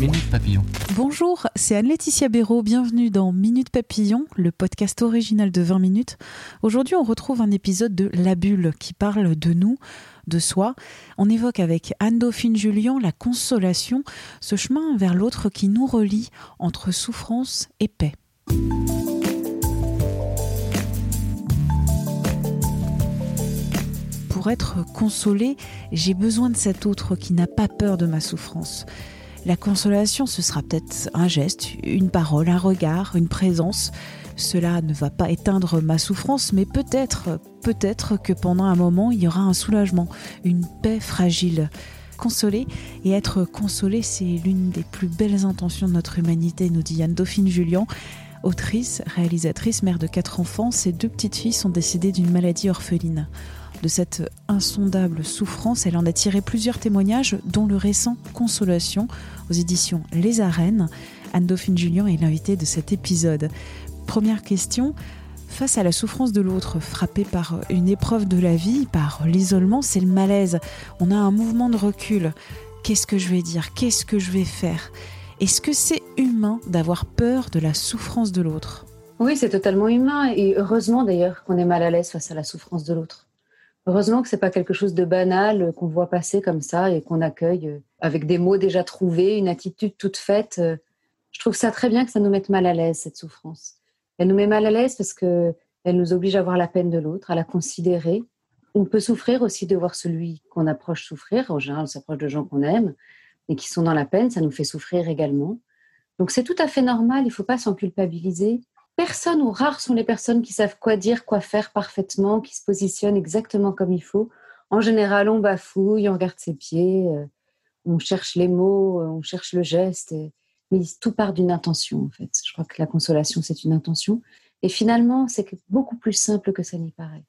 Minute Papillon. Bonjour, c'est Anne-Laetitia Béraud. Bienvenue dans Minute Papillon, le podcast original de 20 minutes. Aujourd'hui, on retrouve un épisode de La Bulle qui parle de nous, de soi. On évoque avec Anne-Dauphine Julien la consolation, ce chemin vers l'autre qui nous relie entre souffrance et paix. Pour être consolé, j'ai besoin de cet autre qui n'a pas peur de ma souffrance. La consolation, ce sera peut-être un geste, une parole, un regard, une présence. Cela ne va pas éteindre ma souffrance, mais peut-être, peut-être que pendant un moment, il y aura un soulagement, une paix fragile. Consoler et être consolé, c'est l'une des plus belles intentions de notre humanité, nous dit Anne-Dauphine Julien. Autrice, réalisatrice, mère de quatre enfants, ses deux petites filles sont décédées d'une maladie orpheline. De cette insondable souffrance, elle en a tiré plusieurs témoignages, dont le récent Consolation aux éditions Les Arènes. Anne-Dauphine Julien est l'invitée de cet épisode. Première question. Face à la souffrance de l'autre, frappé par une épreuve de la vie, par l'isolement, c'est le malaise. On a un mouvement de recul. Qu'est-ce que je vais dire? Qu'est-ce que je vais faire? Est-ce que c'est humain d'avoir peur de la souffrance de l'autre? Oui, c'est totalement humain et heureusement d'ailleurs qu'on est mal à l'aise face à la souffrance de l'autre. Heureusement que c'est pas quelque chose de banal qu'on voit passer comme ça et qu'on accueille avec des mots déjà trouvés, une attitude toute faite. Je trouve ça très bien que ça nous mette mal à l'aise cette souffrance. Elle nous met mal à l'aise parce que elle nous oblige à voir la peine de l'autre, à la considérer. On peut souffrir aussi de voir celui qu'on approche souffrir. En général, on s'approche de gens qu'on aime et qui sont dans la peine. Ça nous fait souffrir également. Donc c'est tout à fait normal. Il ne faut pas s'en culpabiliser personne ou rares sont les personnes qui savent quoi dire, quoi faire parfaitement, qui se positionnent exactement comme il faut. En général, on bafouille, on regarde ses pieds, euh, on cherche les mots, euh, on cherche le geste. mais tout part d'une intention, en fait. Je crois que la consolation, c'est une intention. Et finalement, c'est beaucoup plus simple que ça n'y paraît.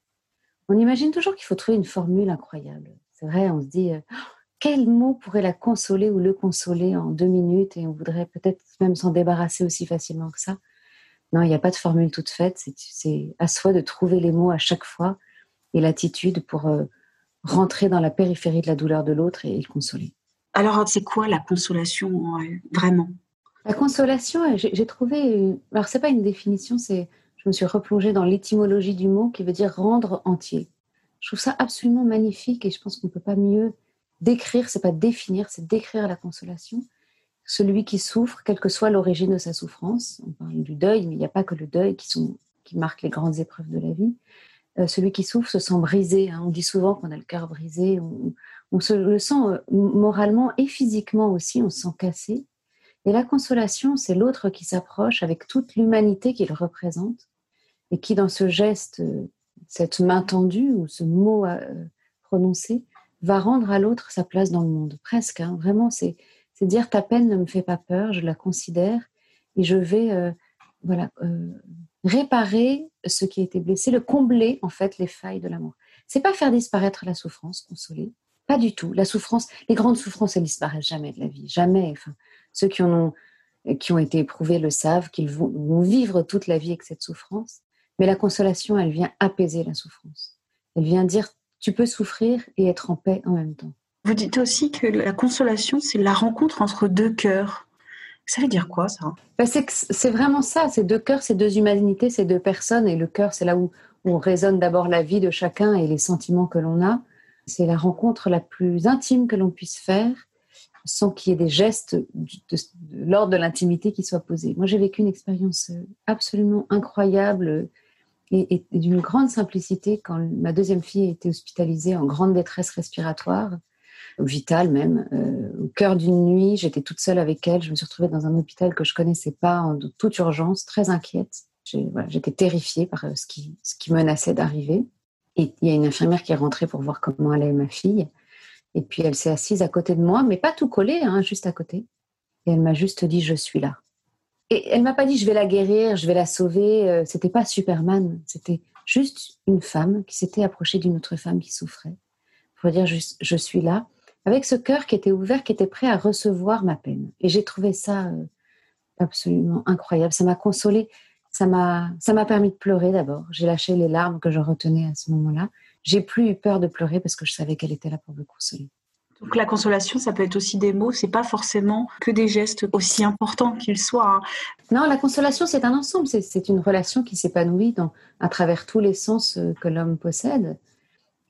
On imagine toujours qu'il faut trouver une formule incroyable. C'est vrai, on se dit, euh, quel mot pourrait la consoler ou le consoler en deux minutes? Et on voudrait peut-être même s'en débarrasser aussi facilement que ça. Non, il n'y a pas de formule toute faite. C'est à soi de trouver les mots à chaque fois et l'attitude pour euh, rentrer dans la périphérie de la douleur de l'autre et, le consoler. Alors, c'est quoi la consolation vraiment? La consolation, euh, j'ai trouvé. Alors, c'est pas une définition, c'est. Je me suis replongée dans l'étymologie du mot qui veut dire rendre entier. Je trouve ça absolument magnifique et je pense qu'on ne peut pas mieux décrire, c'est pas définir, c'est décrire la consolation celui qui souffre, quelle que soit l'origine de sa souffrance. On parle du deuil, mais il n'y a pas que le deuil qui, marque les grandes épreuves de la vie. Euh, celui qui souffre se sent brisé. Hein. On dit souvent qu'on a le cœur brisé. On, se le sent euh, moralement et physiquement aussi. On se sent cassé. Et la consolation, c'est l'autre qui s'approche avec toute l'humanité qu'il représente et qui, dans ce geste, euh, cette main tendue ou ce mot prononcé, va rendre à l'autre sa place dans le monde. Presque. Hein. Vraiment, c'est c'est dire ta peine ne me fait pas peur, je la considère et je vais euh, voilà euh, réparer ce qui a été blessé, le combler en fait les failles de l'amour. C'est pas faire disparaître la souffrance, consoler, pas du tout. La souffrance, les grandes souffrances, elles disparaissent jamais de la vie, jamais. Enfin, ceux qui en ont qui ont été éprouvés le savent qu'ils vont, vont vivre toute la vie avec cette souffrance. Mais la consolation, elle vient apaiser la souffrance. Elle vient dire tu peux souffrir et être en paix en même temps. Vous dites aussi que la consolation, c'est la rencontre entre deux cœurs. Ça veut dire quoi ça? Ben, C'est vraiment ça, c'est deux cœurs, c'est deux humanités, c'est deux personnes. Et le cœur, c'est là où, on résonne d'abord la vie de chacun et les sentiments que l'on a. C'est la rencontre la plus intime que l'on puisse faire sans qu'il y ait des gestes de, l'ordre de l'intimité qui soient posés. Moi, j'ai vécu une expérience absolument incroyable et, et d'une grande simplicité quand ma deuxième fille a été hospitalisée en grande détresse respiratoire vitale même. Euh, au cœur d'une nuit, j'étais toute seule avec elle. Je me suis retrouvée dans un hôpital que je connaissais pas, en toute urgence, très inquiète. J'étais terrifiée par euh, ce qui, ce qui menaçait d'arriver. Et il y a une infirmière qui est rentrée pour voir comment allait ma fille. Et puis elle s'est assise à côté de moi, mais pas tout collé, hein, juste à côté. Et elle m'a juste dit je suis là. Et elle m'a pas dit je vais la guérir, je vais la sauver. Euh, c'était pas Superman, c'était juste une femme qui s'était approchée d'une autre femme qui souffrait pour dire juste je suis là, avec ce cœur qui était ouvert, qui était prêt à recevoir ma peine. Et j'ai trouvé ça euh, absolument incroyable. Ça m'a consolée, ça m'a ça m'a permis de pleurer d'abord. J'ai lâché les larmes que je retenais à ce moment-là. J'ai plus eu peur de pleurer parce que je savais qu'elle était là pour me consoler. Donc la consolation, ça peut être aussi des mots, c'est pas forcément que des gestes aussi importants qu'ils soient. Hein. Non, la consolation, c'est un ensemble, c'est une relation qui s'épanouit à travers tous les sens euh, que l'homme possède.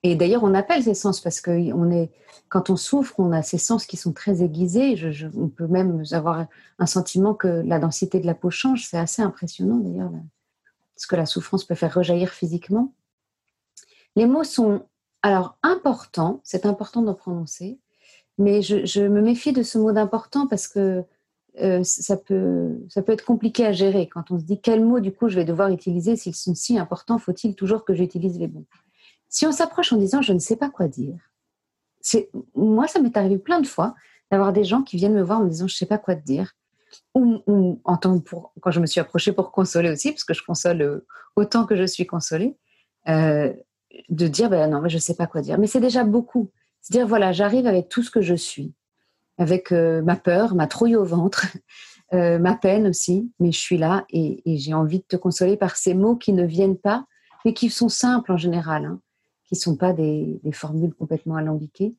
Et d'ailleurs, on appelle ces sens parce que est, quand on souffre, on a ces sens qui sont très aiguisés. On peut même avoir un sentiment que la densité de la peau change. C'est assez impressionnant d'ailleurs, ce que la souffrance peut faire rejaillir physiquement. Les mots sont alors importants, c'est important d'en prononcer, mais je, me méfie de ce mot d'important parce que euh, ça, peut, ça peut être compliqué à gérer. Quand on se dit quels mots, du coup, je vais devoir utiliser, s'ils sont si importants, faut-il toujours que j'utilise les bons? Si on s'approche en disant je ne sais pas quoi dire, moi, ça m'est arrivé plein de fois d'avoir des gens qui viennent me voir en me disant je ne sais pas quoi te dire. Ou, en quand je me suis approchée pour consoler aussi, parce que je console euh, autant que je suis consolée, euh, de dire ben non, mais je ne sais pas quoi dire. Mais c'est déjà beaucoup. C'est dire voilà, j'arrive avec tout ce que je suis, avec euh, ma peur, ma trouille au ventre, ma peine aussi, mais je suis là et, j'ai envie de te consoler par ces mots qui ne viennent pas, mais qui sont simples en général. Hein qui ne sont pas des, formules complètement alambiquées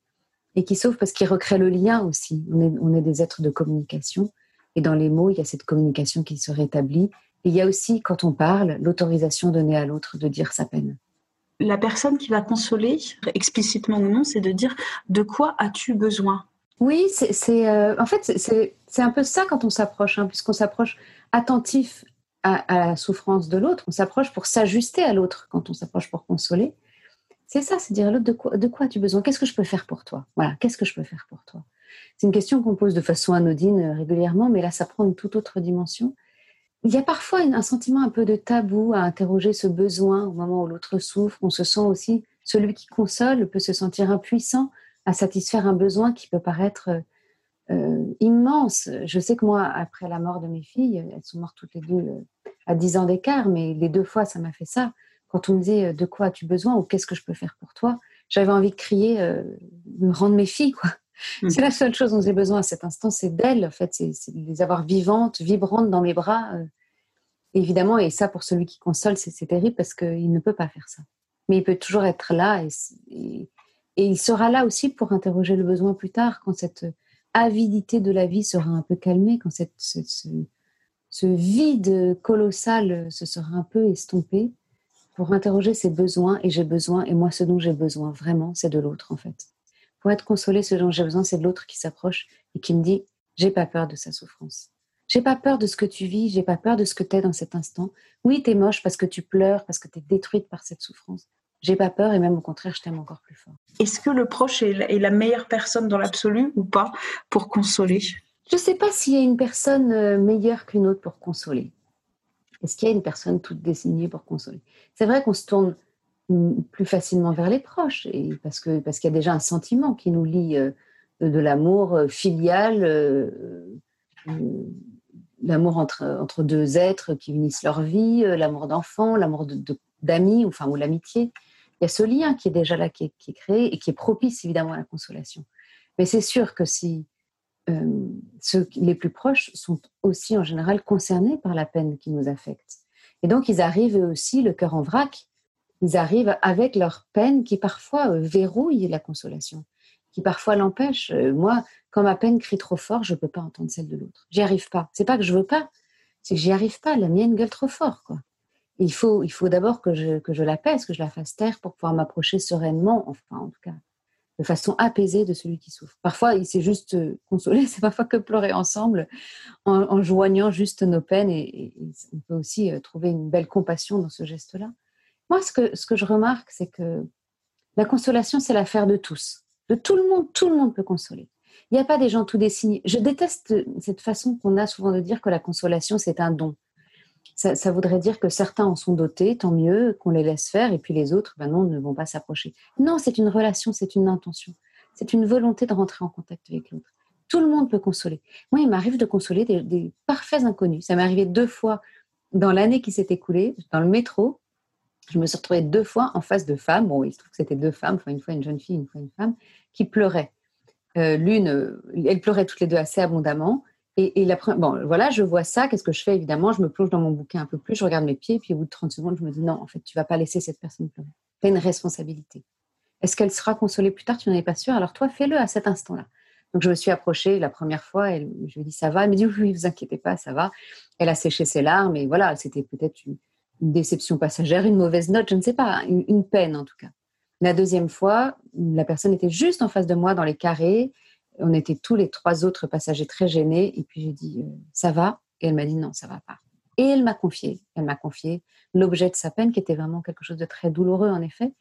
et qui sauvent parce qu'ils recréent le lien aussi. On est, on est des êtres de communication et dans les mots, il y a cette communication qui se rétablit. Et il y a aussi, quand on parle, l'autorisation donnée à l'autre de dire sa peine. La personne qui va consoler, explicitement ou non, c'est de dire de quoi as-tu besoin? Oui, c'est euh, en fait c'est un peu ça quand on s'approche, hein, puisqu'on s'approche attentif à, à, la souffrance de l'autre, on s'approche pour s'ajuster à l'autre quand on s'approche pour consoler. C'est ça, c'est dire l'autre de quoi, de quoi as-tu besoin? Qu'est-ce que je peux faire pour toi? Voilà, qu'est-ce que je peux faire pour toi? C'est une question qu'on pose de façon anodine euh, régulièrement, mais là, ça prend une toute autre dimension. Il y a parfois un sentiment un peu de tabou à interroger ce besoin au moment où l'autre souffre. On se sent aussi, celui qui console peut se sentir impuissant à satisfaire un besoin qui peut paraître euh, immense. Je sais que moi, après la mort de mes filles, elles sont mortes toutes les deux euh, à 10 ans d'écart, mais les deux fois, ça m'a fait ça quand on me disait euh, de quoi as-tu besoin ou qu'est-ce que je peux faire pour toi, j'avais envie de crier, euh, me rendre mes filles, quoi. Mm. C'est la seule chose dont j'ai besoin à cet instant, c'est d'elles, en fait, c'est de les avoir vivantes, vibrantes dans mes bras. Euh. évidemment, et ça, pour celui qui console, c'est terrible parce qu'il ne peut pas faire ça. Mais il peut toujours être là et, et, il sera là aussi pour interroger le besoin plus tard, quand cette avidité de la vie sera un peu calmée, quand cette, ce, ce vide colossal se sera un peu estompé pour interroger ses besoins et j'ai besoin, et moi ce dont j'ai besoin vraiment, c'est de l'autre en fait. Pour être consolé, ce dont j'ai besoin, c'est de l'autre qui s'approche et qui me dit, j'ai pas peur de sa souffrance. J'ai pas peur de ce que tu vis, j'ai pas peur de ce que tu es dans cet instant. Oui, tu es moche parce que tu pleures, parce que tu es détruite par cette souffrance. J'ai pas peur et même au contraire, je t'aime encore plus fort. Est-ce que le proche est la meilleure personne dans l'absolu ou pas pour consoler? Je sais pas s'il y a une personne euh, meilleure qu'une autre pour consoler. Est-ce qu'il y a une personne toute dessinée pour consoler? C'est vrai qu'on se tourne plus facilement vers les proches, et parce qu'il parce qu'il y a déjà un sentiment qui nous lie euh, de l'amour euh, filial, euh, l'amour entre, entre deux êtres qui unissent leur vie, l'amour d'enfant, l'amour d'amis, enfin, ou l'amitié. Il y a ce lien qui est déjà là, qui est créé et qui est propice évidemment à la consolation. Mais c'est sûr que si euh, ceux les plus proches sont aussi en général concernés par la peine qui nous affecte. Et donc ils arrivent aussi le cœur en vrac, ils arrivent avec leur peine qui parfois euh, verrouille la consolation, qui parfois l'empêche. Euh, moi, quand ma peine crie trop fort, je ne peux pas entendre celle de l'autre. J'y arrive pas. C'est pas que je veux pas, c'est que j'y arrive pas. La mienne gueule trop fort, quoi. il faut, il faut d'abord que je, que je l'apaise, que je la fasse taire pour pouvoir m'approcher sereinement, enfin en tout cas de façon apaisée de celui qui souffre. Parfois, il s'est juste euh, consolé, c'est parfois que pleurer ensemble en, joignant juste nos peines et, on peut aussi euh, trouver une belle compassion dans ce geste-là. Moi, ce que, ce que je remarque, c'est que la consolation, c'est l'affaire de tous. De tout le monde, tout le monde peut consoler. Il n'y a pas des gens tout dessinés. Je déteste cette façon qu'on a souvent de dire que la consolation, c'est un don ça, voudrait dire que certains en sont dotés, tant mieux, qu'on les laisse faire, et puis les autres, ben non, ne vont pas s'approcher. Non, c'est une relation, c'est une intention. c'est une volonté de rentrer en contact avec l'autre. Tout le monde peut consoler. Moi, il m'arrive de consoler des, parfaits inconnus. Ça m'est arrivé deux fois dans l'année qui s'est écoulée, dans le métro. Je me suis retrouvée deux fois en face de femmes. Bon, il se trouve que c'était deux femmes, enfin une fois une jeune fille, une fois une femme, qui pleuraient. Euh, l'une, euh, elles pleuraient toutes les deux assez abondamment. Et, la, bon, voilà, je vois ça. Qu'est-ce que je fais? Évidemment, je me plonge dans mon bouquin un peu plus, je regarde mes pieds, puis au bout de 30 secondes, je me dis non, en fait, tu vas pas laisser cette personne pleurer. Tu as une responsabilité. Est-ce qu'elle sera consolée plus tard? Tu n'en es pas sûr. Alors toi, fais-le à cet instant-là. Donc je me suis approchée la première fois, et je lui ai dit ça va? Elle me dit oui, vous inquiétez pas, ça va. Elle a séché ses larmes et voilà, c'était peut-être une, déception passagère, une mauvaise note, je ne sais pas, une, peine en tout cas. La deuxième fois, la personne était juste en face de moi dans les carrés. On était tous les trois autres passagers très gênés. Et puis j'ai dit euh, ça va? Et elle m'a dit non, ça va pas. Et elle m'a confié, elle m'a confié l'objet de sa peine qui était vraiment quelque chose de très douloureux en effet.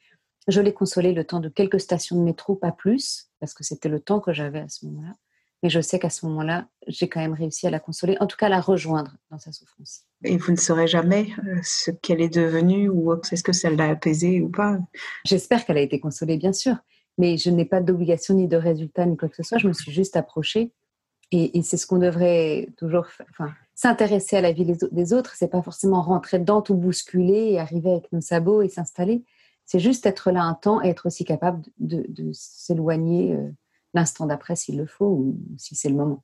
Je l'ai consolé le temps de quelques stations de métro, pas plus, parce que c'était le temps que j'avais à ce moment-là. Mais je sais qu'à ce moment-là, j'ai quand même réussi à la consoler, en tout cas à la rejoindre dans sa souffrance. Et vous ne saurez jamais euh, ce qu'elle est devenue ou est-ce que ça l'a apaisée ou pas? J'espère qu'elle a été consolée, bien sûr. Mais je n'ai pas d'obligation ni de résultat ni quoi que ce soit. Je me suis juste approchée. Et, c'est ce qu'on devrait toujours faire. Enfin, s'intéresser à la vie des autres, c'est pas forcément rentrer dedans, tout bousculer et arriver avec nos sabots et s'installer. C'est juste être là un temps et être aussi capable de, s'éloigner euh, l'instant d'après s'il le faut ou si c'est le moment.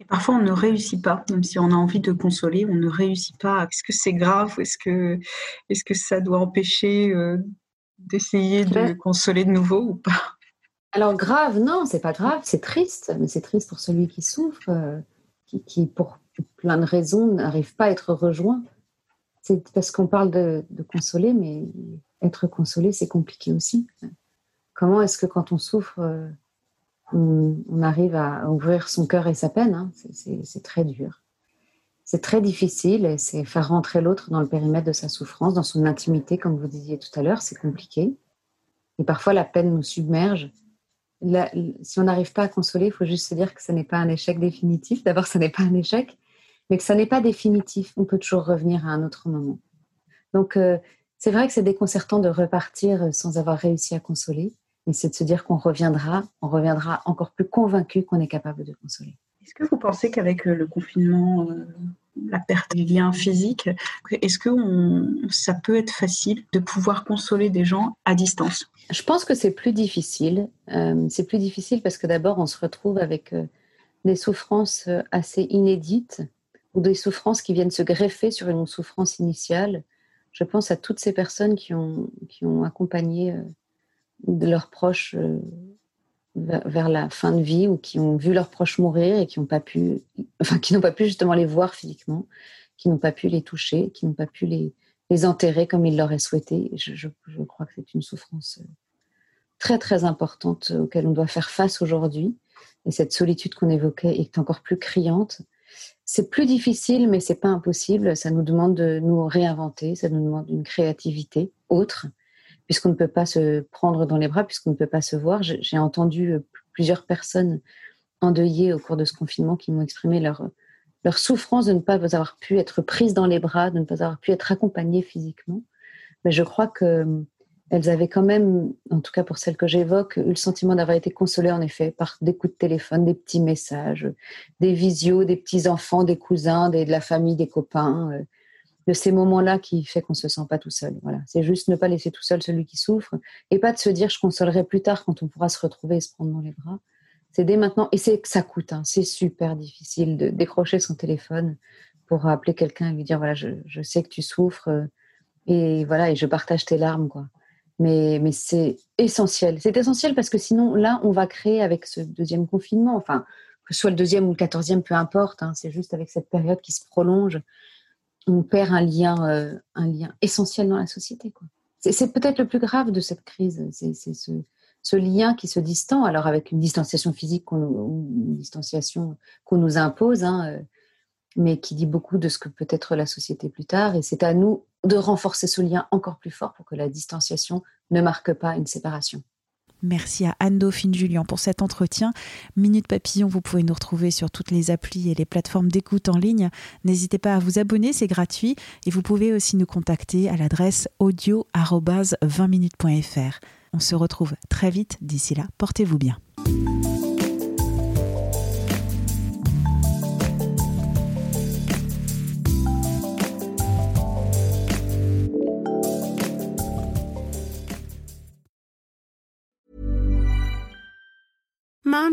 Et parfois, on ne réussit pas, même si on a envie de consoler, on ne réussit pas. Est-ce que c'est grave? Est-ce que, est que ça doit empêcher euh, d'essayer de consoler de nouveau ou pas? Alors, grave, non, c'est pas grave, c'est triste, mais c'est triste pour celui qui souffre, euh, qui, qui, pour plein de raisons, n'arrive pas à être rejoint. C'est parce qu'on parle de, de, consoler, mais être consolé, c'est compliqué aussi. Comment est-ce que quand on souffre, euh, on, arrive à ouvrir son cœur et sa peine hein? C'est très dur. C'est très difficile et c'est faire rentrer l'autre dans le périmètre de sa souffrance, dans son intimité, comme vous disiez tout à l'heure, c'est compliqué. Et parfois, la peine nous submerge. si on n'arrive pas à consoler, il faut juste se dire que ce n'est pas un échec définitif. D'abord, ce n'est pas un échec, mais que ce n'est pas définitif. On peut toujours revenir à un autre moment. Donc, euh, c'est vrai que c'est déconcertant de repartir sans avoir réussi à consoler, mais c'est de se dire qu'on reviendra, on reviendra encore plus convaincu qu'on est capable de consoler. Est-ce que vous pensez qu'avec euh, le confinement, euh, la perte des liens physiques, est-ce que ça peut être facile de pouvoir consoler des gens à distance? Je pense que c'est plus difficile. Euh, c'est plus difficile parce que d'abord, on se retrouve avec des souffrances assez inédites ou des souffrances qui viennent se greffer sur une souffrance initiale je pense à toutes ces personnes qui ont, accompagné leurs proches vers, la fin de vie ou qui ont vu leurs proches mourir et qui n'ont pas pu, enfin, qui n'ont pas pu justement les voir physiquement, qui n'ont pas pu les toucher, qui n'ont pas pu les, enterrer comme ils l'auraient souhaité. Je, je, crois que c'est une souffrance euh, très très importante auquel on doit faire face aujourd'hui. Et cette solitude qu'on évoquait est encore plus criante. C'est plus difficile, mais c'est pas impossible. Ça nous demande de nous réinventer, ça nous demande une créativité autre, puisqu'on ne peut pas se prendre dans les bras, puisqu'on ne peut pas se voir. J'ai entendu euh, plusieurs personnes endeuillées au cours de ce confinement qui m'ont exprimé leur, leur souffrance de ne pas avoir pu être prises dans les bras, de ne pas avoir pu être accompagnées physiquement. Mais je crois que elles avaient quand même, en tout cas pour celles que j'évoque, eu le sentiment d'avoir été consolées en effet par des coups de téléphone, des petits messages, des visios, des petits enfants, des cousins, de la famille, des copains, euh, de ces moments-là qui fait qu'on se sent pas tout seul. Voilà, c'est juste ne pas laisser tout seul celui qui souffre et pas de se dire je consolerai plus tard quand on pourra se retrouver et se prendre dans les bras. C'est dès maintenant et c'est que ça coûte. Hein. c'est super difficile de décrocher son téléphone pour appeler quelqu'un et lui dire voilà je, je sais que tu souffres euh, et voilà et je partage tes larmes quoi. Mais, mais c'est essentiel. C'est essentiel parce que sinon, là, on va créer avec ce deuxième confinement, enfin, que ce soit le deuxième ou le quatorzième, peu importe, hein, c'est juste avec cette période qui se prolonge, on perd un lien, euh, un lien essentiel dans la société. C'est, peut-être le plus grave de cette crise, c'est, ce, lien qui se distend, alors avec une distanciation physique ou une distanciation qu'on nous impose, hein, euh, mais qui dit beaucoup de ce que peut être la société plus tard. Et c'est à nous de renforcer ce lien encore plus fort pour que la distanciation ne marque pas une séparation. Merci à Anne Dauphine Julien pour cet entretien. Minute Papillon, vous pouvez nous retrouver sur toutes les applis et les plateformes d'écoute en ligne. N'hésitez pas à vous abonner, c'est gratuit. Et vous pouvez aussi nous contacter à l'adresse audio 20minutes.fr. On se retrouve très vite. D'ici là, portez-vous bien.